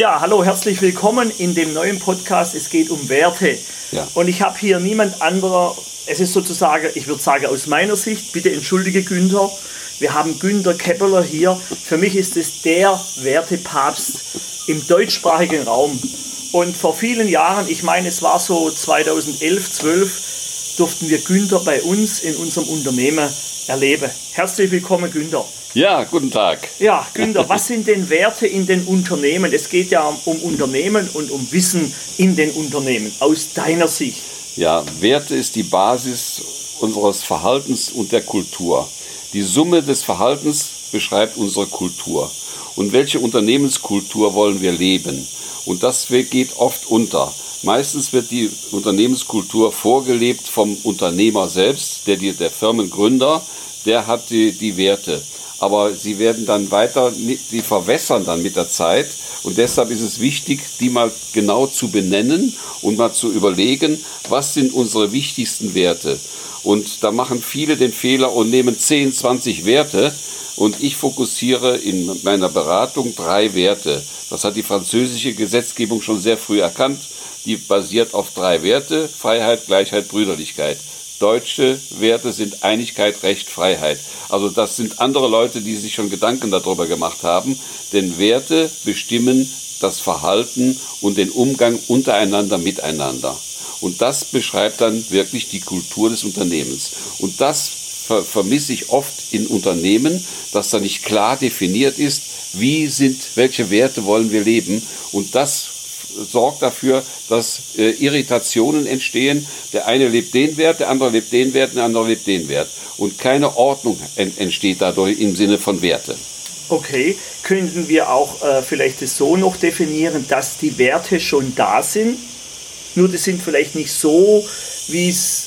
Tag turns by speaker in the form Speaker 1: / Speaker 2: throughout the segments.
Speaker 1: Ja, hallo, herzlich willkommen in dem neuen Podcast. Es geht um Werte.
Speaker 2: Ja.
Speaker 1: Und ich habe hier niemand anderer, es ist sozusagen, ich würde sagen aus meiner Sicht, bitte entschuldige Günther, wir haben Günther Keppeler hier. Für mich ist es der Wertepapst im deutschsprachigen Raum. Und vor vielen Jahren, ich meine, es war so 2011, 12, durften wir Günther bei uns in unserem Unternehmen erleben. Herzlich willkommen, Günther.
Speaker 2: Ja, guten Tag.
Speaker 1: Ja, Günther, was sind denn Werte in den Unternehmen? Es geht ja um Unternehmen und um Wissen in den Unternehmen, aus deiner Sicht.
Speaker 2: Ja, Werte ist die Basis unseres Verhaltens und der Kultur. Die Summe des Verhaltens beschreibt unsere Kultur. Und welche Unternehmenskultur wollen wir leben? Und das geht oft unter. Meistens wird die Unternehmenskultur vorgelebt vom Unternehmer selbst, der, der Firmengründer, der hat die, die Werte. Aber sie werden dann weiter, die verwässern dann mit der Zeit. Und deshalb ist es wichtig, die mal genau zu benennen und mal zu überlegen, was sind unsere wichtigsten Werte. Und da machen viele den Fehler und nehmen 10, 20 Werte. Und ich fokussiere in meiner Beratung drei Werte. Das hat die französische Gesetzgebung schon sehr früh erkannt. Die basiert auf drei Werte, Freiheit, Gleichheit, Brüderlichkeit. Deutsche Werte sind Einigkeit, Recht, Freiheit. Also das sind andere Leute, die sich schon Gedanken darüber gemacht haben. Denn Werte bestimmen das Verhalten und den Umgang untereinander, miteinander. Und das beschreibt dann wirklich die Kultur des Unternehmens. Und das ver vermisse ich oft in Unternehmen, dass da nicht klar definiert ist, wie sind, welche Werte wollen wir leben. Und das sorgt dafür, dass äh, Irritationen entstehen. Der eine lebt den Wert, der andere lebt den Wert, der andere lebt den Wert. Und keine Ordnung ent entsteht dadurch im Sinne von Werte.
Speaker 1: Okay, könnten wir auch äh, vielleicht das so noch definieren, dass die Werte schon da sind, nur die sind vielleicht nicht so, wie es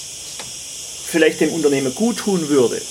Speaker 1: vielleicht dem Unternehmer gut tun würde.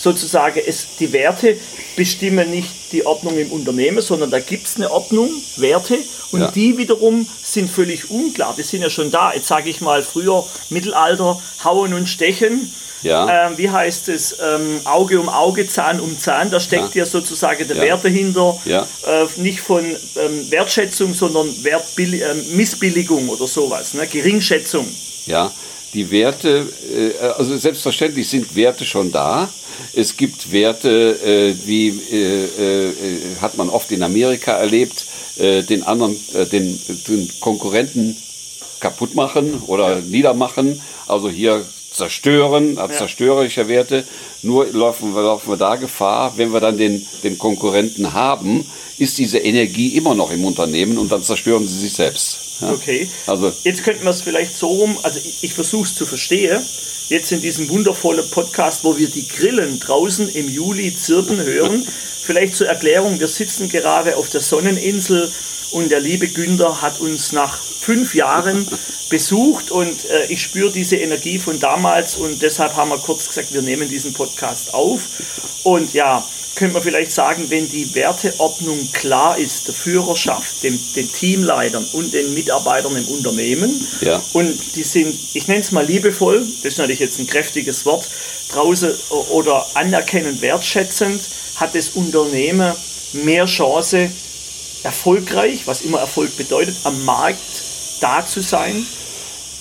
Speaker 1: Sozusagen, es, die Werte bestimmen nicht die Ordnung im Unternehmen, sondern da gibt es eine Ordnung, Werte, und ja. die wiederum sind völlig unklar. Die sind ja schon da. Jetzt sage ich mal, früher Mittelalter, Hauen und Stechen. Ja. Ähm, wie heißt es? Ähm, Auge um Auge, Zahn um Zahn. Da steckt ja, ja sozusagen der ja. Wert dahinter. Ja. Äh, nicht von ähm, Wertschätzung, sondern Wertbilli äh, Missbilligung oder sowas. Ne? Geringschätzung.
Speaker 2: Ja, die Werte, äh, also selbstverständlich sind Werte schon da. Es gibt Werte, wie äh, äh, hat man oft in Amerika erlebt, den anderen, den, den, Konkurrenten kaputt machen oder ja. niedermachen. Also hier zerstören, ja. zerstörerische Werte. Nur laufen wir, laufen wir da Gefahr, wenn wir dann den, den Konkurrenten haben, ist diese Energie immer noch im Unternehmen und dann zerstören sie sich selbst.
Speaker 1: Ja? Okay. Also, Jetzt könnten wir es vielleicht so rum, also ich, ich versuche es zu verstehen jetzt in diesem wundervollen Podcast, wo wir die Grillen draußen im Juli zirpen hören. Vielleicht zur Erklärung, wir sitzen gerade auf der Sonneninsel und der liebe Günther hat uns nach fünf Jahren besucht und äh, ich spüre diese Energie von damals und deshalb haben wir kurz gesagt, wir nehmen diesen Podcast auf. Und ja, könnte man vielleicht sagen, wenn die Werteordnung klar ist, der Führerschaft, dem, den Teamleitern und den Mitarbeitern im Unternehmen, ja. und die sind, ich nenne es mal liebevoll, das ist natürlich jetzt ein kräftiges Wort, draußen oder anerkennend wertschätzend, hat das Unternehmen mehr Chance, erfolgreich, was immer Erfolg bedeutet, am Markt da zu sein?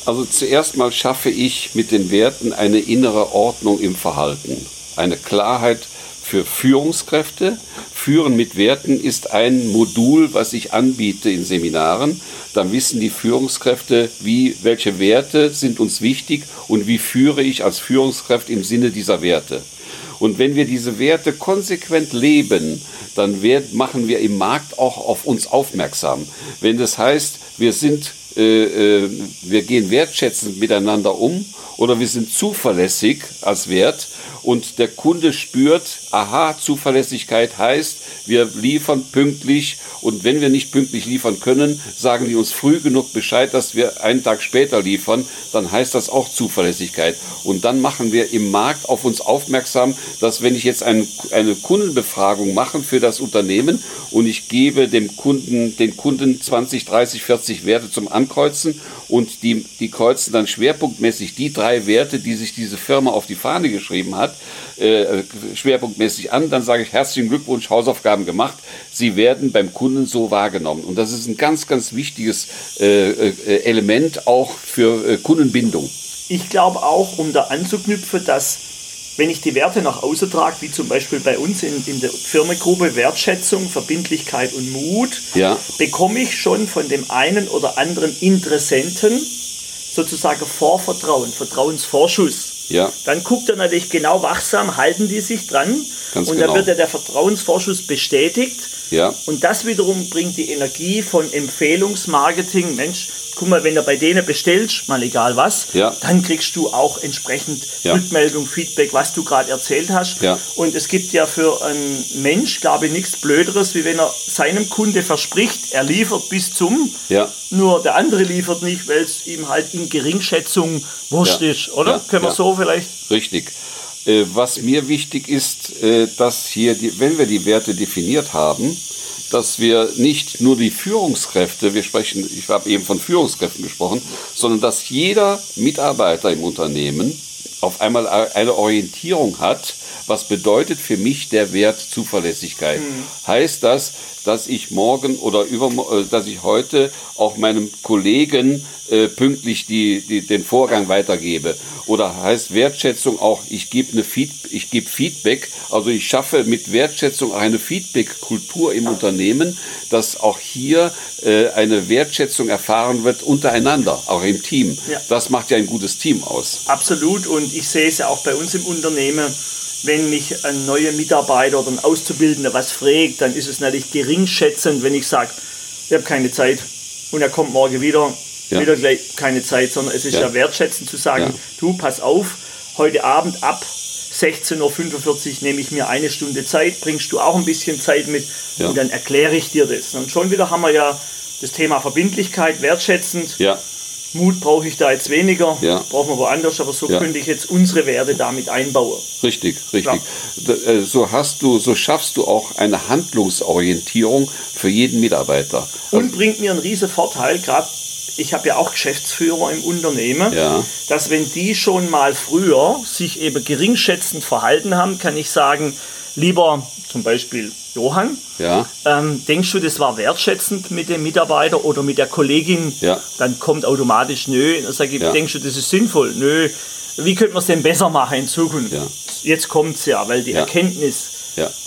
Speaker 2: Also zuerst mal schaffe ich mit den Werten eine innere Ordnung im Verhalten, eine Klarheit für Führungskräfte. Führen mit Werten ist ein Modul, was ich anbiete in Seminaren. Dann wissen die Führungskräfte, wie, welche Werte sind uns wichtig und wie führe ich als Führungskraft im Sinne dieser Werte. Und wenn wir diese Werte konsequent leben, dann wird, machen wir im Markt auch auf uns aufmerksam. Wenn das heißt, wir sind, äh, äh, wir gehen wertschätzend miteinander um oder wir sind zuverlässig als Wert, und der Kunde spürt, aha, Zuverlässigkeit heißt, wir liefern pünktlich und wenn wir nicht pünktlich liefern können, sagen die uns früh genug Bescheid, dass wir einen Tag später liefern, dann heißt das auch Zuverlässigkeit. Und dann machen wir im Markt auf uns aufmerksam, dass wenn ich jetzt ein, eine Kundenbefragung mache für das Unternehmen und ich gebe dem Kunden, den Kunden 20, 30, 40 Werte zum Ankreuzen und die, die kreuzen dann schwerpunktmäßig die drei Werte, die sich diese Firma auf die Fahne geschrieben hat, äh, schwerpunktmäßig zuverlässig an, dann sage ich herzlichen Glückwunsch, Hausaufgaben gemacht. Sie werden beim Kunden so wahrgenommen. Und das ist ein ganz, ganz wichtiges äh, äh, Element auch für äh, Kundenbindung.
Speaker 1: Ich glaube auch, um da anzuknüpfen, dass wenn ich die Werte nach außen trage, wie zum Beispiel bei uns in, in der Firmengruppe Wertschätzung, Verbindlichkeit und Mut,
Speaker 2: Ja.
Speaker 1: bekomme ich schon von dem einen oder anderen Interessenten sozusagen Vorvertrauen, Vertrauensvorschuss.
Speaker 2: Ja.
Speaker 1: Dann guckt er natürlich genau wachsam, halten die sich dran
Speaker 2: Ganz
Speaker 1: und
Speaker 2: genau.
Speaker 1: dann wird ja der Vertrauensvorschuss bestätigt.
Speaker 2: Ja.
Speaker 1: Und das wiederum bringt die Energie von Empfehlungsmarketing. Mensch, guck mal, wenn du bei denen bestellst, mal egal was,
Speaker 2: Ja.
Speaker 1: dann kriegst du auch entsprechend
Speaker 2: Ja.
Speaker 1: Rückmeldung, Feedback, was du gerade erzählt hast.
Speaker 2: Ja.
Speaker 1: Und es gibt ja für einen Mensch, glaube ich, nichts Blöderes, wie wenn er seinem Kunde verspricht, er liefert bis zum,
Speaker 2: Ja.
Speaker 1: nur der andere liefert nicht, weil es ihm halt in Geringschätzung wurscht ist, oder? Können wir so vielleicht?
Speaker 2: Richtig. Äh, Was mir wichtig ist, äh, dass hier, die, wenn wir die Werte definiert haben, dass wir nicht nur die Führungskräfte, wir sprechen, ich habe eben von Führungskräften gesprochen, sondern dass jeder Mitarbeiter im Unternehmen auf einmal eine Orientierung hat, was bedeutet für mich der Wert Zuverlässigkeit. Heißt das, dass ich morgen oder über, dass ich heute auch meinem Kollegen äh, pünktlich die, die, den Vorgang weitergebe? Oder heißt Wertschätzung auch, ich gebe eine Feed, ich gebe Feedback, also ich schaffe mit Wertschätzung auch eine Feedback-Kultur im Unternehmen, dass auch hier äh, eine Wertschätzung erfahren wird untereinander, auch im Team.
Speaker 1: Ja.
Speaker 2: Das macht ja ein gutes Team aus.
Speaker 1: Absolut. Und ich sehe es ja auch bei uns im Unternehmen, wenn mich ein neuer Mitarbeiter oder ein Auszubildender was fragt, dann ist es natürlich geringschätzend, wenn ich sage, ich habe keine Zeit und er kommt morgen wieder,
Speaker 2: Ja.
Speaker 1: wieder gleich keine Zeit, sondern es ist ja,
Speaker 2: Ja.
Speaker 1: wertschätzend zu sagen,
Speaker 2: Ja.
Speaker 1: du pass auf, heute Abend ab 16.45 Uhr nehme ich mir eine Stunde Zeit, bringst du auch ein bisschen Zeit mit und dann erkläre ich dir das. Und schon wieder haben wir ja das Thema Verbindlichkeit, wertschätzend.
Speaker 2: Ja,
Speaker 1: Mut brauche ich da jetzt weniger,
Speaker 2: Ja.
Speaker 1: brauchen wir woanders, aber so
Speaker 2: Ja.
Speaker 1: könnte ich jetzt unsere Werte damit einbauen.
Speaker 2: Richtig, richtig. D- äh, So hast du, so schaffst du auch eine Handlungsorientierung für jeden Mitarbeiter.
Speaker 1: Und bringt mir einen riesen Vorteil, gerade ich habe ja auch Geschäftsführer im Unternehmen,
Speaker 2: Ja.
Speaker 1: dass wenn die schon mal früher sich eben geringschätzend verhalten haben, kann ich sagen, lieber zum Beispiel Johann,
Speaker 2: Ja,
Speaker 1: ähm, denkst du, das war wertschätzend mit dem Mitarbeiter oder mit der Kollegin?
Speaker 2: Ja.
Speaker 1: Dann kommt automatisch, nö. Dann sage ich,
Speaker 2: Ja.
Speaker 1: denkst du, das ist sinnvoll? Nö. Wie könnte man es denn besser machen in Zukunft?
Speaker 2: Ja.
Speaker 1: Jetzt kommt es ja, weil die. Erkenntnis,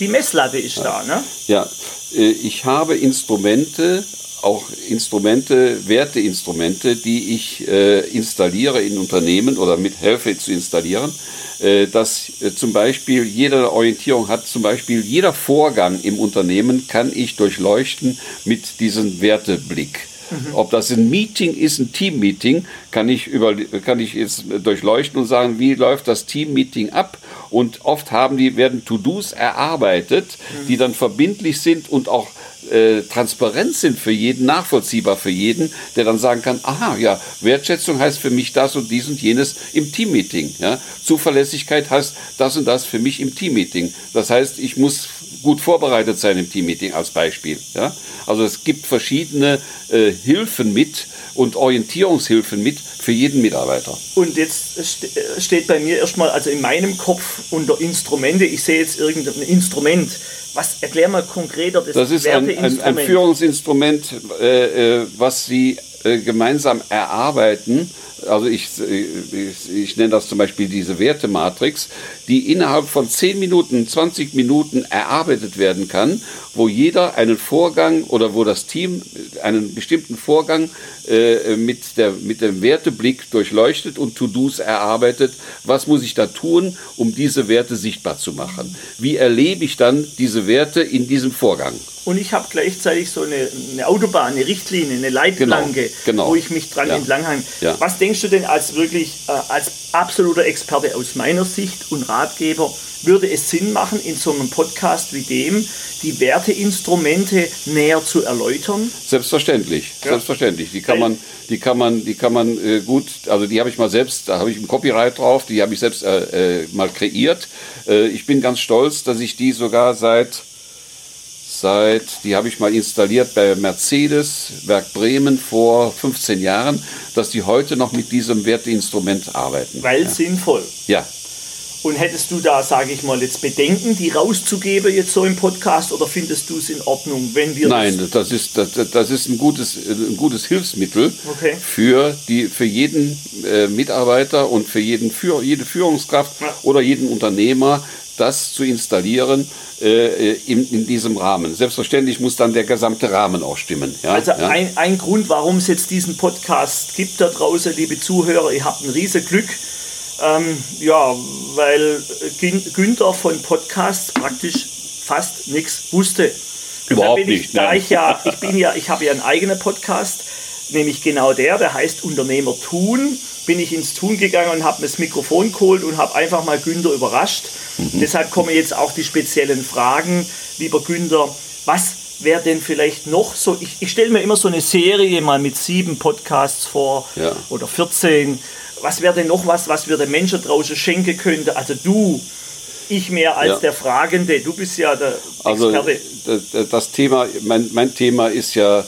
Speaker 1: die Messlatte ist da. Ne?
Speaker 2: ja. Äh, Ich habe Instrumente, auch Instrumente, Werteinstrumente, die ich äh, installiere in Unternehmen oder mithelfe zu installieren. Äh, dass äh, zum Beispiel jede Orientierung hat, zum Beispiel jeder Vorgang im Unternehmen kann ich durchleuchten mit diesem Werteblick. Ob das ein Meeting ist, ein Team-Meeting, kann ich, über, kann ich jetzt durchleuchten und sagen, wie läuft das Team-Meeting ab? Und oft haben die, werden To-Dos erarbeitet, die dann verbindlich sind und auch äh, transparent sind für jeden, nachvollziehbar für jeden, der dann sagen kann, aha, ja, Wertschätzung heißt für mich das und dies und jenes im Teammeeting. Ja? Zuverlässigkeit heißt das und das für mich im Teammeeting. Das heißt, ich muss gut vorbereitet sein im Teammeeting als Beispiel. Ja? Also es gibt verschiedene äh, Hilfen mit und Orientierungshilfen mit für jeden Mitarbeiter.
Speaker 1: Und jetzt st- äh, steht bei mir erstmal, also in meinem Kopf unter Instrumente, ich sehe jetzt irgendein Instrument. Was erklär mal konkreter das,
Speaker 2: Das ist ein, ein, ein. Führungsinstrument, äh, äh, was Sie äh, gemeinsam erarbeiten. Also ich, ich, ich nenne das zum Beispiel diese Wertematrix, die innerhalb von 10 Minuten, 20 Minuten erarbeitet werden kann, wo jeder einen Vorgang oder wo das Team einen bestimmten Vorgang äh, mit, der, mit dem Werteblick durchleuchtet und To-Dos erarbeitet. Was muss ich da tun, um diese Werte sichtbar zu machen? Wie erlebe ich dann diese Werte in diesem Vorgang?
Speaker 1: Und ich habe gleichzeitig so eine, eine Autobahn, eine Richtlinie, eine Leitplanke,
Speaker 2: Genau, genau.
Speaker 1: wo ich mich dran
Speaker 2: Ja.
Speaker 1: entlanghange.
Speaker 2: Ja.
Speaker 1: Was denkst du denn als wirklich, äh, als absoluter Experte aus meiner Sicht und Ratgeber, würde es Sinn machen, in so einem Podcast wie dem die Werteinstrumente näher zu erläutern?
Speaker 2: Selbstverständlich,
Speaker 1: Ja.
Speaker 2: selbstverständlich. Die kann man, die kann man, die kann man äh, gut. Also die habe ich mal selbst, da habe ich ein Copyright drauf. Die habe ich selbst äh, äh, mal kreiert. Äh, ich bin ganz stolz, dass ich die sogar seit seit, die habe ich mal installiert bei Mercedes, Werk Bremen vor 15 Jahren, dass die heute noch mit diesem Werteinstrument arbeiten.
Speaker 1: Weil sinnvoll.
Speaker 2: Ja,
Speaker 1: Und hättest du da, sage ich mal, jetzt Bedenken, die rauszugeben jetzt so im Podcast oder findest du es in Ordnung, wenn wir
Speaker 2: Nein, das, das ist, das, das ist ein, gutes, ein gutes Hilfsmittel
Speaker 1: Okay.
Speaker 2: für, die, für jeden äh, Mitarbeiter und für jeden, für jede Führungskraft
Speaker 1: Ja.
Speaker 2: oder jeden Unternehmer, das zu installieren äh, in, in diesem Rahmen. Selbstverständlich muss dann der gesamte Rahmen auch stimmen. Ja?
Speaker 1: Also
Speaker 2: ja?
Speaker 1: ein, ein Grund, warum es jetzt diesen Podcast gibt da draußen, liebe Zuhörer, ihr habt ein riesen Glück. Ähm, ja, weil Gün- Günther von Podcasts praktisch fast nichts wusste.
Speaker 2: Überhaupt
Speaker 1: ich,
Speaker 2: nicht,
Speaker 1: Da
Speaker 2: nein.
Speaker 1: ich ja, ich bin ja, ich habe ja einen eigenen Podcast, nämlich genau der, der heißt Unternehmer tun. Bin ich ins Tun gegangen und habe mir das Mikrofon geholt und habe einfach mal Günther überrascht.
Speaker 2: Mhm.
Speaker 1: Deshalb kommen jetzt auch die speziellen Fragen, lieber Günther. Was wäre denn vielleicht noch so? Ich, ich stelle mir immer so eine Serie mal mit sieben Podcasts vor
Speaker 2: Ja.
Speaker 1: oder 14. Was wäre denn noch was, was wir den Menschen draußen schenken könnten? Also du, ich mehr als
Speaker 2: Ja.
Speaker 1: der Fragende. Du bist ja der
Speaker 2: Also
Speaker 1: Experte.
Speaker 2: das Thema, mein, mein Thema ist ja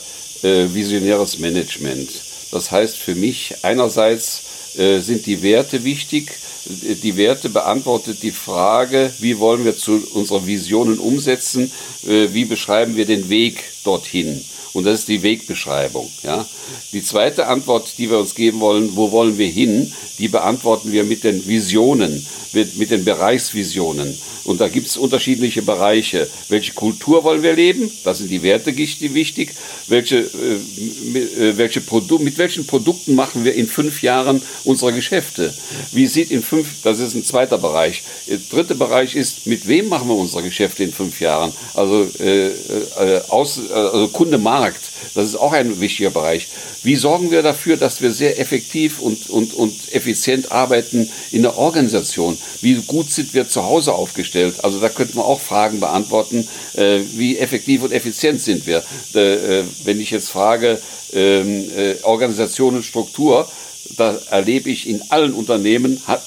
Speaker 2: äh, visionäres Management. Das heißt für mich einerseits äh, sind die Werte wichtig. Die Werte beantwortet die Frage, wie wollen wir zu unserer Visionen umsetzen, äh, wie beschreiben wir den Weg dorthin. Und das ist die Wegbeschreibung. Ja? Die zweite Antwort, die wir uns geben wollen, wo wollen wir hin, die beantworten wir mit den Visionen, mit, mit den Bereichsvisionen. Und da gibt es unterschiedliche Bereiche. Welche Kultur wollen wir leben? Das sind die Werte wichtig. Welche, äh, äh, welche Produ mit welchen Produkten machen wir in fünf Jahren unsere Geschäfte? Wie sieht in fünf, das ist ein zweiter Bereich. Der dritte Bereich ist, mit wem machen wir unsere Geschäfte in fünf Jahren? Also, äh, äh, aus, äh, also Kunde Markt, das ist auch ein wichtiger Bereich. Wie sorgen wir dafür, dass wir sehr effektiv und, und, und effizient arbeiten in der Organisation? Wie gut sind wir zu Hause aufgestellt? Also da könnten wir auch Fragen beantworten, äh, wie effektiv und effizient sind wir? Äh, äh, wenn ich jetzt frage, ähm, äh, Organisation und Struktur, da erlebe ich in allen Unternehmen äh,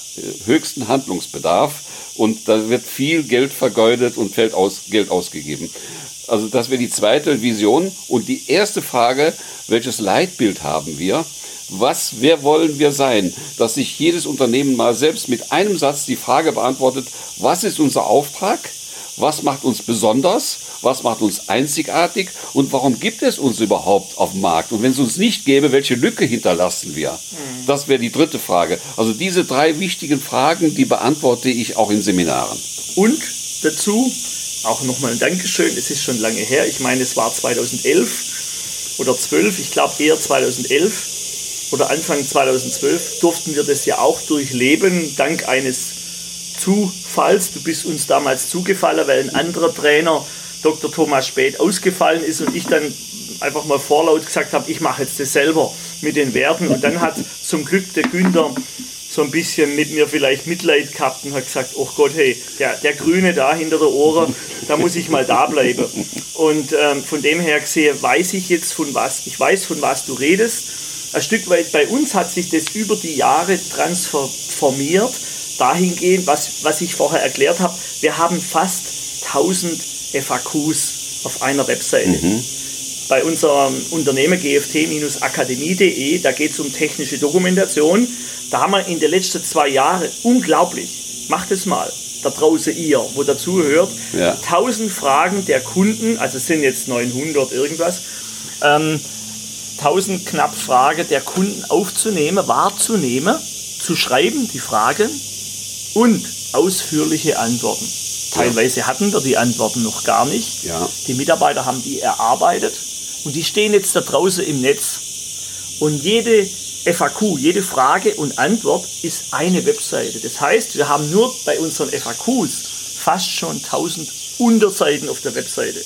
Speaker 2: höchsten Handlungsbedarf und da wird viel Geld vergeudet und fällt aus, Geld ausgegeben. Also das wäre die zweite Vision. Und die erste Frage, welches Leitbild haben wir? Was, wer wollen wir sein? Dass sich jedes Unternehmen mal selbst mit einem Satz die Frage beantwortet, was ist unser Auftrag? Was macht uns besonders? Was macht uns einzigartig? Und warum gibt es uns überhaupt auf dem Markt? Und wenn es uns nicht gäbe, welche Lücke hinterlassen wir? Das wäre die dritte Frage. Also diese drei wichtigen Fragen, die beantworte ich auch in Seminaren.
Speaker 1: Und dazu auch nochmal ein Dankeschön. Es ist schon lange her. Ich meine, es war 2011 oder 12. Ich glaube eher 2011 oder Anfang 2012 durften wir das ja auch durchleben, dank eines Zufalls. Du bist uns damals zugefallen, weil ein anderer Trainer, Dr. Thomas Spät, ausgefallen ist und ich dann einfach mal vorlaut gesagt habe, ich mache jetzt das selber mit den Werten. Und dann hat zum Glück der Günther so ein bisschen mit mir vielleicht Mitleid gehabt und hat gesagt, oh Gott, hey, der, der Grüne da hinter der Ohren, da muss ich mal da bleiben. Und ähm, von dem her gesehen weiß ich jetzt von was, ich weiß von was du redest. Ein Stück weit bei uns hat sich das über die Jahre transformiert, dahingehend, was, was ich vorher erklärt habe. Wir haben fast 1000 FAQs auf einer Webseite. Bei unserem Unternehmen gft-akademie.de, da geht es um technische Dokumentation. Da haben wir in den letzten zwei Jahren unglaublich, macht es mal, da draußen ihr, wo dazu hört,
Speaker 2: Ja.
Speaker 1: 1000 Fragen der Kunden, also es sind jetzt 900 irgendwas, ähm, 1000 knapp Fragen der Kunden aufzunehmen, wahrzunehmen, zu schreiben, die Fragen und ausführliche Antworten. Teilweise hatten wir die Antworten noch gar nicht.
Speaker 2: Ja.
Speaker 1: Die Mitarbeiter haben die erarbeitet und die stehen jetzt da draußen im Netz. Und jede FAQ, jede Frage und Antwort ist eine Webseite. Das heißt, wir haben nur bei unseren FAQs fast schon 1000 Unterseiten auf der Webseite.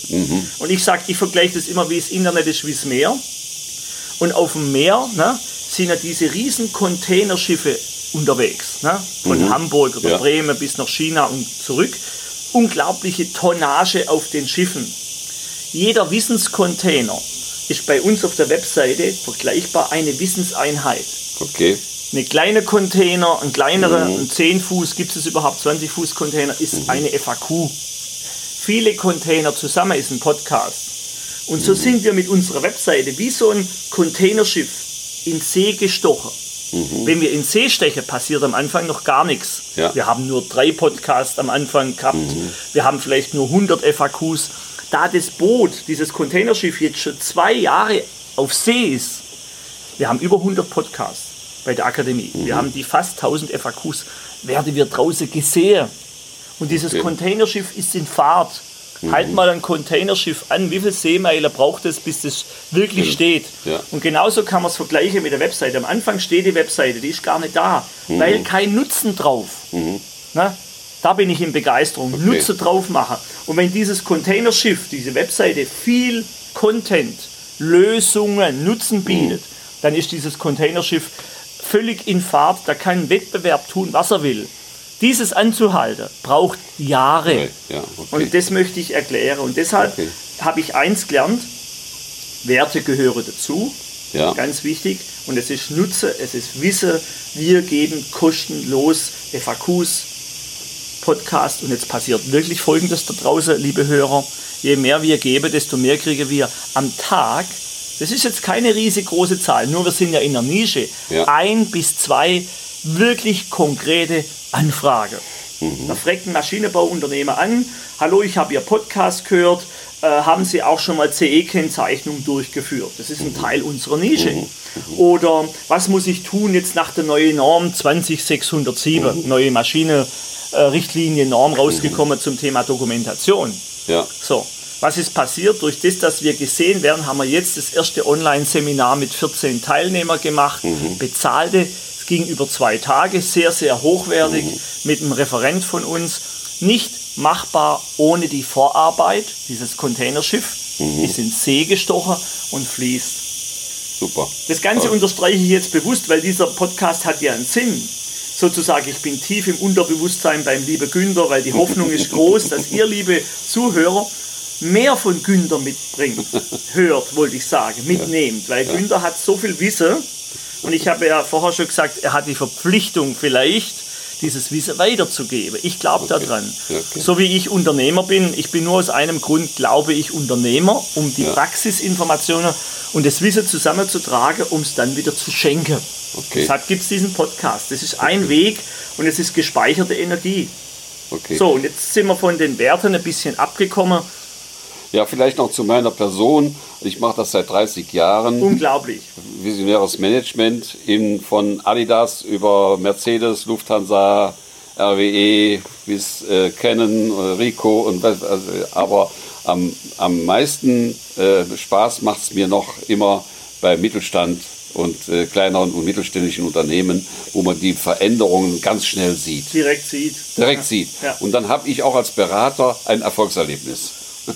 Speaker 1: Und ich sage, ich vergleiche das immer, wie das Internet ist wie das Meer. Und auf dem Meer ne, sind ja diese riesen Containerschiffe unterwegs. Ne? Von Hamburg oder
Speaker 2: Ja.
Speaker 1: Bremen bis nach China und zurück. Unglaubliche Tonnage auf den Schiffen. Jeder Wissenscontainer ist bei uns auf der Webseite vergleichbar eine Wissenseinheit.
Speaker 2: Okay.
Speaker 1: Eine kleine Container, ein kleinerer, ein 10 Fuß, gibt es überhaupt 20 Fuß Container, ist eine FAQ. Viele Container zusammen ist ein Podcast. Und so sind wir mit unserer Webseite wie so ein Containerschiff in See gestochen. Wenn wir in See stechen, passiert am Anfang noch gar nichts.
Speaker 2: Ja.
Speaker 1: Wir haben nur drei Podcasts am Anfang gehabt. Wir haben vielleicht nur 100 FAQs. Da das Boot, dieses Containerschiff jetzt schon zwei Jahre auf See ist, wir haben über 100 Podcasts bei der Akademie. Wir haben die fast 1000 FAQs. Werden wir draußen gesehen. Und dieses
Speaker 2: Okay.
Speaker 1: Containerschiff ist in Fahrt. Halt mal ein Containerschiff an. Wie viele Seemeilen braucht es, bis das wirklich steht?
Speaker 2: Ja.
Speaker 1: Und genauso kann man es vergleichen mit der Webseite. Am Anfang steht die Webseite, die ist gar nicht da, weil kein Nutzen drauf. Na, da bin ich in Begeisterung. Nutzen drauf machen. Und wenn dieses Containerschiff, diese Webseite viel Content, Lösungen, Nutzen bietet, dann ist dieses Containerschiff völlig in Fahrt. Da kann ein Wettbewerb tun, was er will. Dieses anzuhalten braucht Jahre.
Speaker 2: Okay, ja, okay.
Speaker 1: Und das möchte ich erklären. Und deshalb
Speaker 2: Okay.
Speaker 1: habe ich eins gelernt, Werte gehören dazu,
Speaker 2: ja.
Speaker 1: ganz wichtig. Und es ist Nutze, es ist Wissen. Wir geben kostenlos FAQs, Podcast. Und jetzt passiert wirklich Folgendes da draußen, liebe Hörer. Je mehr wir geben, desto mehr kriegen wir am Tag. Das ist jetzt keine riesengroße Zahl, nur wir sind ja in der Nische.
Speaker 2: Ja.
Speaker 1: Ein bis zwei wirklich konkrete Anfragen.
Speaker 2: Mhm.
Speaker 1: Da fragt ein Maschinenbauunternehmer an, hallo, ich habe Ihr Podcast gehört, äh, haben Sie auch schon mal CE-Kennzeichnung durchgeführt? Das ist ein Teil unserer Nische. Oder was muss ich tun jetzt nach der neuen Norm 20607, neue Maschine-Richtlinie, Norm rausgekommen zum Thema Dokumentation?
Speaker 2: ja.
Speaker 1: So, was ist passiert? Durch das, dass wir gesehen werden, haben wir jetzt das erste Online-Seminar mit 14 Teilnehmern gemacht, bezahlte. Es ging über zwei Tage, sehr, sehr hochwertig, mit einem Referent von uns. Nicht machbar ohne die Vorarbeit, dieses Containerschiff, ist in See gestochen und fließt.
Speaker 2: Super.
Speaker 1: Das Ganze
Speaker 2: Toll.
Speaker 1: unterstreiche ich jetzt bewusst, weil dieser Podcast hat ja einen Sinn. Sozusagen, ich bin tief im Unterbewusstsein beim lieben Günther, weil die Hoffnung ist groß, dass ihr, liebe Zuhörer, mehr von Günther mitbringt, hört, wollte ich sagen, mitnehmt, weil Günther hat so viel Wissen und ich habe ja vorher schon gesagt, er hat die Verpflichtung vielleicht, dieses Wissen weiterzugeben. Ich glaube
Speaker 2: Okay.
Speaker 1: daran.
Speaker 2: Okay.
Speaker 1: So wie ich Unternehmer bin, ich bin nur aus einem Grund, glaube ich, Unternehmer, um die
Speaker 2: Ja.
Speaker 1: Praxisinformationen und das Wissen zusammenzutragen, um es dann wieder zu schenken.
Speaker 2: Okay.
Speaker 1: Deshalb gibt es diesen Podcast. Das ist ein Weg und es ist gespeicherte Energie.
Speaker 2: Okay.
Speaker 1: So, und jetzt sind wir von den Werten ein bisschen abgekommen.
Speaker 2: Ja, vielleicht noch zu meiner Person. Ich mache das seit 30 Jahren.
Speaker 1: Unglaublich.
Speaker 2: Visionäres Management in, von Adidas über Mercedes, Lufthansa, RWE bis äh, Canon, äh, Rico und was, also, aber am, am meisten äh, Spaß macht es mir noch immer bei Mittelstand und äh, kleineren und mittelständischen Unternehmen, wo man die Veränderungen ganz schnell sieht.
Speaker 1: Direkt sieht.
Speaker 2: Direkt sieht.
Speaker 1: Ja.
Speaker 2: Und dann habe ich auch als Berater ein Erfolgserlebnis.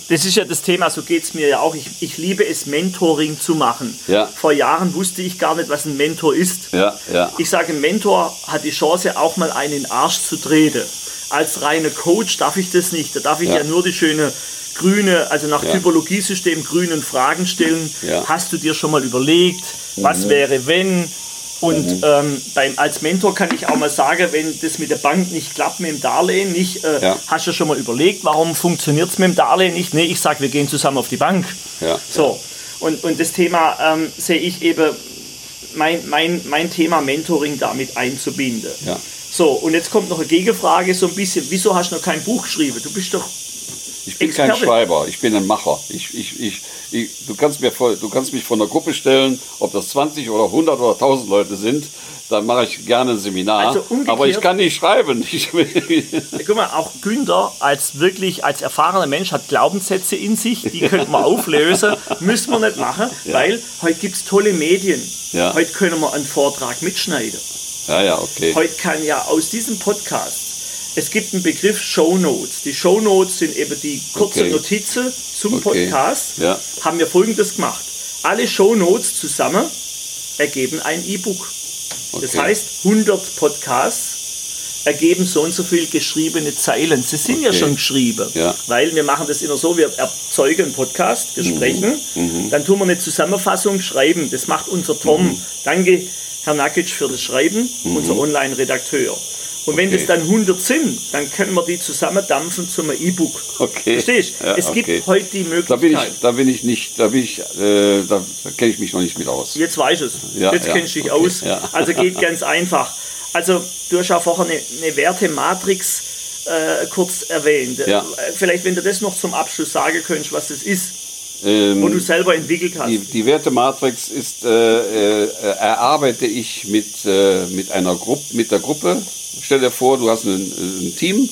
Speaker 1: Das ist ja das Thema, so geht es mir ja auch. Ich, ich liebe es, Mentoring zu machen.
Speaker 2: Ja.
Speaker 1: Vor Jahren wusste ich gar nicht, was ein Mentor ist.
Speaker 2: Ja, ja.
Speaker 1: Ich sage, ein Mentor hat die Chance, auch mal einen in den Arsch zu treten. Als reiner Coach darf ich das nicht. Da darf ich ja,
Speaker 2: Ja.
Speaker 1: nur die schöne grüne, also nach
Speaker 2: Ja.
Speaker 1: Typologiesystem grünen Fragen stellen.
Speaker 2: Ja. Mhm.
Speaker 1: Hast du dir schon mal überlegt, was wäre, wenn? Und ähm, beim, als Mentor kann ich auch mal sagen, wenn das mit der Bank nicht klappt, mit dem Darlehen nicht, äh,
Speaker 2: Ja.
Speaker 1: hast du schon mal überlegt, warum funktioniert es mit dem Darlehen nicht? Nee, ich sage, wir gehen zusammen auf die Bank.
Speaker 2: Ja.
Speaker 1: So, und, und das Thema ähm, sehe ich eben, mein, mein, mein Thema Mentoring damit einzubinden.
Speaker 2: Ja.
Speaker 1: So, und jetzt kommt noch eine Gegenfrage, so ein bisschen, wieso hast du noch kein Buch geschrieben? Du bist doch,
Speaker 2: Ich bin kein
Speaker 1: Experte.
Speaker 2: Schreiber, ich bin ein Macher. Ich, ich, ich, ich, du, kannst mir du kannst mich von der Gruppe stellen, ob das 20 oder 100 oder 1000 Leute sind, dann mache ich gerne ein Seminar.
Speaker 1: Also
Speaker 2: aber ich kann nicht schreiben. Ich,
Speaker 1: guck mal, auch Günther als wirklich, als erfahrener Mensch hat Glaubenssätze in sich, die könnte man auflösen, müssen wir nicht machen, weil heute gibt es tolle Medien.
Speaker 2: Ja.
Speaker 1: Heute können wir einen Vortrag mitschneiden.
Speaker 2: ja, ja, okay.
Speaker 1: Heute kann ja aus diesem Podcast, es gibt einen Begriff Show Notes. Die Show Notes sind eben die kurze
Speaker 2: Okay.
Speaker 1: Notizen zum
Speaker 2: Okay.
Speaker 1: Podcast.
Speaker 2: Ja.
Speaker 1: Haben wir folgendes gemacht. Alle Show Notes zusammen ergeben ein E-Book. Das
Speaker 2: Okay.
Speaker 1: heißt, 100 Podcasts ergeben so und so viel geschriebene Zeilen. Sie sind ja
Speaker 2: Okay.
Speaker 1: schon geschrieben,
Speaker 2: Ja.
Speaker 1: weil wir machen das immer so, wir erzeugen einen Podcast, wir
Speaker 2: Mhm.
Speaker 1: sprechen, dann tun wir eine Zusammenfassung schreiben. Das macht unser Tom.
Speaker 2: Mhm.
Speaker 1: Danke, Herr Nakic, für das Schreiben,
Speaker 2: Mhm.
Speaker 1: unser Online-Redakteur. Und wenn
Speaker 2: Okay.
Speaker 1: das dann 100 sind, dann können wir die zusammendampfen zum E-Book.
Speaker 2: Okay.
Speaker 1: Verstehst du?
Speaker 2: Ja,
Speaker 1: es
Speaker 2: okay.
Speaker 1: gibt heute die
Speaker 2: Da bin ich,
Speaker 1: Möglichkeit.
Speaker 2: da bin ich nicht, da bin ich, äh, da, da kenne ich mich noch nicht mit aus.
Speaker 1: Jetzt weiß ich es.
Speaker 2: Ja,
Speaker 1: Jetzt
Speaker 2: ja,
Speaker 1: kennst du dich
Speaker 2: okay,
Speaker 1: aus.
Speaker 2: ja.
Speaker 1: Also geht ganz einfach. Also du hast ja vorher eine, eine Wertematrix äh, kurz erwähnt. Äh, Vielleicht, wenn du das noch zum Abschluss sagen könntest, was das ist,
Speaker 2: Ähm,
Speaker 1: wo du selber entwickelt hast.
Speaker 2: Die, die Wertematrix ist, äh, äh, erarbeite ich mit, äh, mit einer Gruppe, mit der Gruppe. Stell dir vor, du hast ein, ein Team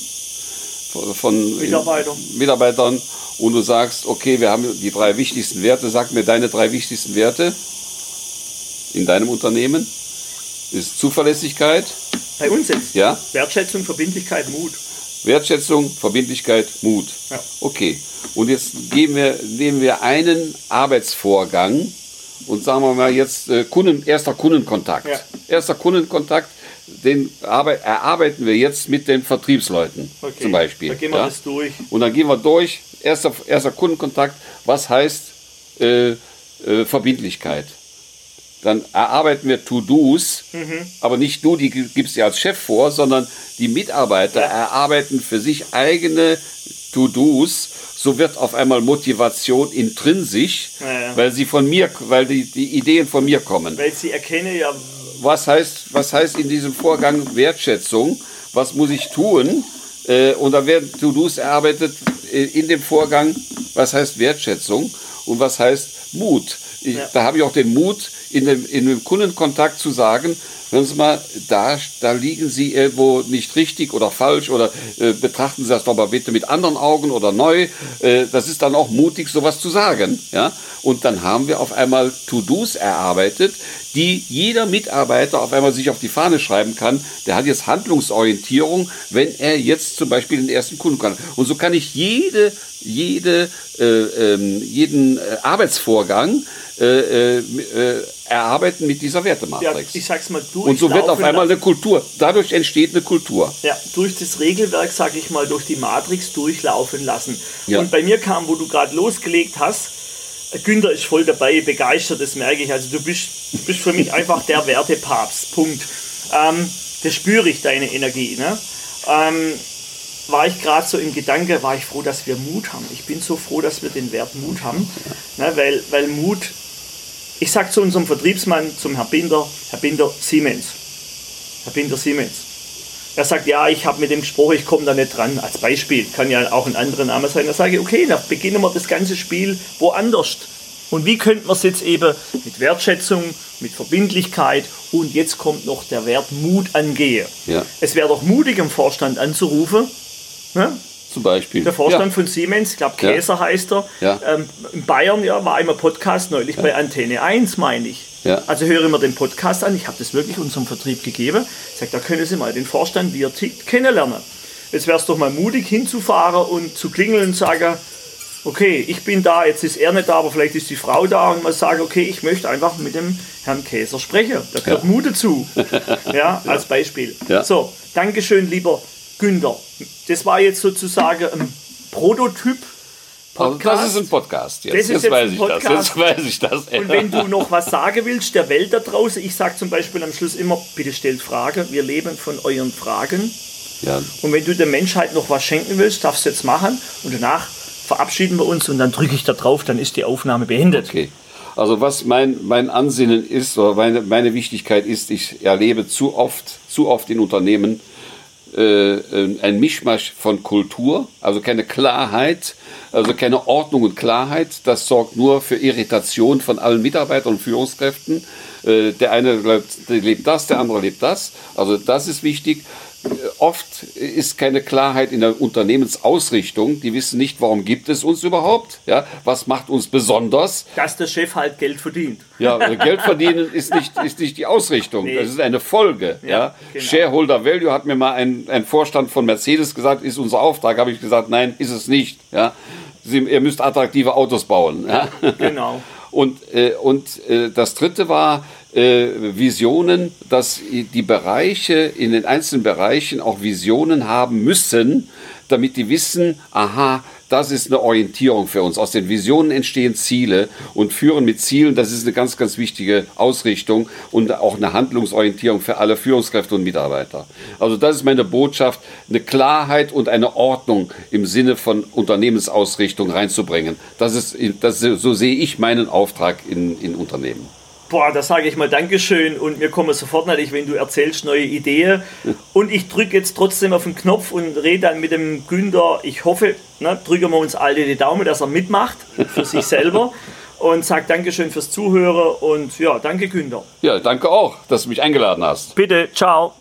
Speaker 2: von- von
Speaker 1: Mitarbeiter.
Speaker 2: Mitarbeitern und du sagst, okay, wir haben die drei wichtigsten Werte. Sag mir deine drei wichtigsten Werte in deinem Unternehmen. Ist Zuverlässigkeit,
Speaker 1: Bei uns jetzt.
Speaker 2: ja,
Speaker 1: Wertschätzung, Verbindlichkeit, Mut.
Speaker 2: Wertschätzung, Verbindlichkeit, Mut.
Speaker 1: Ja.
Speaker 2: Okay. Und jetzt wir, nehmen wir einen Arbeitsvorgang und sagen wir mal jetzt äh, Kunden, erster Kundenkontakt.
Speaker 1: Ja.
Speaker 2: Erster Kundenkontakt, den arbeit, erarbeiten wir jetzt mit den Vertriebsleuten
Speaker 1: Okay.
Speaker 2: zum Beispiel.
Speaker 1: Da gehen wir
Speaker 2: ja?
Speaker 1: das durch.
Speaker 2: Und dann gehen wir durch, erster, erster Kundenkontakt, was heißt äh, äh, Verbindlichkeit? Dann erarbeiten wir To-Dos,
Speaker 1: Mhm.
Speaker 2: aber nicht du, die gibst dir als Chef vor, sondern die Mitarbeiter
Speaker 1: Ja.
Speaker 2: erarbeiten für sich eigene To-Dos. So wird auf einmal Motivation intrinsisch,
Speaker 1: Ja, ja.
Speaker 2: weil sie von mir, weil die, die Ideen von mir kommen
Speaker 1: Weil sie erkennen ja,
Speaker 2: was heißt, was heißt in diesem Vorgang Wertschätzung? Was muss ich tun? Äh, und da werden To-Dos erarbeitet äh, in dem Vorgang, was heißt Wertschätzung und was heißt Mut. Ich. Da habe ich auch den Mut, in dem, in dem Kundenkontakt zu sagen, hören Sie mal, da, da liegen Sie irgendwo nicht richtig oder falsch oder äh, betrachten Sie das doch mal bitte mit anderen Augen oder neu. Äh, das ist dann auch mutig, sowas zu sagen. Ja? Und dann haben wir auf einmal To-Dos erarbeitet, die jeder Mitarbeiter auf einmal sich auf die Fahne schreiben kann. Der hat jetzt Handlungsorientierung, wenn er jetzt zum Beispiel den ersten Kunden kann. Und so kann ich jede, jede, äh, ähm, jeden äh, Arbeitsvorgang äh, äh, erarbeiten mit dieser
Speaker 1: ja
Speaker 2: Wertematrix.
Speaker 1: ich sag's mal, durch.
Speaker 2: Und so wird auf einmal eine Kultur. Dadurch entsteht eine Kultur.
Speaker 1: ja, durch das Regelwerk, sag ich mal, durch die Matrix durchlaufen lassen.
Speaker 2: Ja.
Speaker 1: Und bei mir kam, wo du gerade losgelegt hast, Günther ist voll dabei, begeistert, das merke ich. Also du bist, bist für mich einfach der Wertepapst. Punkt. Ähm, das spüre ich, deine Energie. Ne? Ähm, war ich gerade so im Gedanke, war ich froh, dass wir Mut haben. Ich bin so froh, dass wir den Wert Mut haben, ne? weil, weil Mut, ich sag zu unserem Vertriebsmann, zum Herr Binder, Herr Binder, Siemens. Herr Binder, Siemens. Er sagt, ja, ich habe mit dem gesprochen, ich komme da nicht dran. Als Beispiel, kann ja auch ein anderer Name sein. Da sage ich, okay, dann beginnen wir das ganze Spiel woanders. Und wie könnten wir es jetzt eben mit Wertschätzung, mit Verbindlichkeit und jetzt kommt noch der Wert Mut angehen.
Speaker 2: Ja.
Speaker 1: Es wäre doch mutig, im Vorstand anzurufen. Ne?
Speaker 2: Zum Beispiel.
Speaker 1: Der Vorstand
Speaker 2: ja.
Speaker 1: von Siemens, ich glaube
Speaker 2: Ja.
Speaker 1: Käser heißt er,
Speaker 2: Ja.
Speaker 1: ähm, in Bayern ja, war immer Podcast neulich bei Antenne 1, meine ich.
Speaker 2: Ja.
Speaker 1: Also höre immer den Podcast an, ich habe das wirklich unserem Vertrieb gegeben. Sagt, da können Sie mal den Vorstand, wie er tickt, kennenlernen. Jetzt wäre es doch mal mutig hinzufahren und zu klingeln und sagen, okay, ich bin da, jetzt ist er nicht da, aber vielleicht ist die Frau da und mal sagen, okay, ich möchte einfach mit dem Herrn Käser sprechen. Da gehört
Speaker 2: Ja.
Speaker 1: Mut dazu. ja, als Beispiel.
Speaker 2: Ja.
Speaker 1: So, Dankeschön, lieber Günther. Das war jetzt sozusagen ein Prototyp.
Speaker 2: Also
Speaker 1: Podcast.
Speaker 2: das ist ein Podcast. Jetzt,
Speaker 1: Das
Speaker 2: jetzt,
Speaker 1: jetzt
Speaker 2: weiß ich
Speaker 1: Podcast.
Speaker 2: das. Jetzt weiß ich das.
Speaker 1: Und wenn du noch was sagen willst, der Welt da draußen, ich sage zum Beispiel am Schluss immer, bitte stellt Fragen, wir leben von euren Fragen.
Speaker 2: ja,
Speaker 1: Und wenn du der Menschheit noch was schenken willst, darfst du jetzt machen und danach verabschieden wir uns und dann drücke ich da drauf, dann ist die Aufnahme beendet.
Speaker 2: Okay. Also was mein, mein Ansinnen ist, oder meine, meine Wichtigkeit ist, ich erlebe zu oft, zu oft in Unternehmen äh, äh, ein Mischmasch von Kultur, also keine Klarheit, also keine Ordnung und Klarheit. Das sorgt nur für Irritation von allen Mitarbeitern und Führungskräften. Äh, der eine lebt, lebt das, der andere lebt das. Also das ist wichtig. Oft ist keine Klarheit in der Unternehmensausrichtung. Die wissen nicht, warum gibt es uns überhaupt? Ja, was macht uns besonders?
Speaker 1: Dass der Chef halt Geld verdient.
Speaker 2: Ja, also Geld verdienen ist nicht, ist nicht die Ausrichtung.
Speaker 1: Nee.
Speaker 2: Das ist eine Folge. Ja,
Speaker 1: Ja, genau.
Speaker 2: Shareholder Value hat mir mal ein, ein Vorstand von Mercedes gesagt, ist unser Auftrag. Habe ich gesagt, nein, ist es nicht. Ja, Sie, ihr müsst attraktive Autos bauen. Ja.
Speaker 1: Genau.
Speaker 2: Und, äh, und äh, das dritte war äh, Visionen, dass die Bereiche in den einzelnen Bereichen auch Visionen haben müssen, damit die wissen, aha, das ist eine Orientierung für uns. Aus den Visionen entstehen Ziele und führen mit Zielen, das ist eine ganz, ganz wichtige Ausrichtung und auch eine Handlungsorientierung für alle Führungskräfte und Mitarbeiter. Also das ist meine Botschaft, eine Klarheit und eine Ordnung im Sinne von Unternehmensausrichtung reinzubringen. Das ist, das so sehe ich meinen Auftrag in, in Unternehmen.
Speaker 1: Boah, da sage ich mal Dankeschön und mir kommen sofort natürlich, wenn du erzählst, neue Ideen. Und ich drücke jetzt trotzdem auf den Knopf und rede dann mit dem Günther. Ich hoffe, ne, drücken wir uns alle die Daumen, dass er mitmacht für sich selber. Und sage Dankeschön fürs Zuhören und ja, danke Günther.
Speaker 2: Ja, danke auch, dass du mich eingeladen hast.
Speaker 1: Bitte, ciao.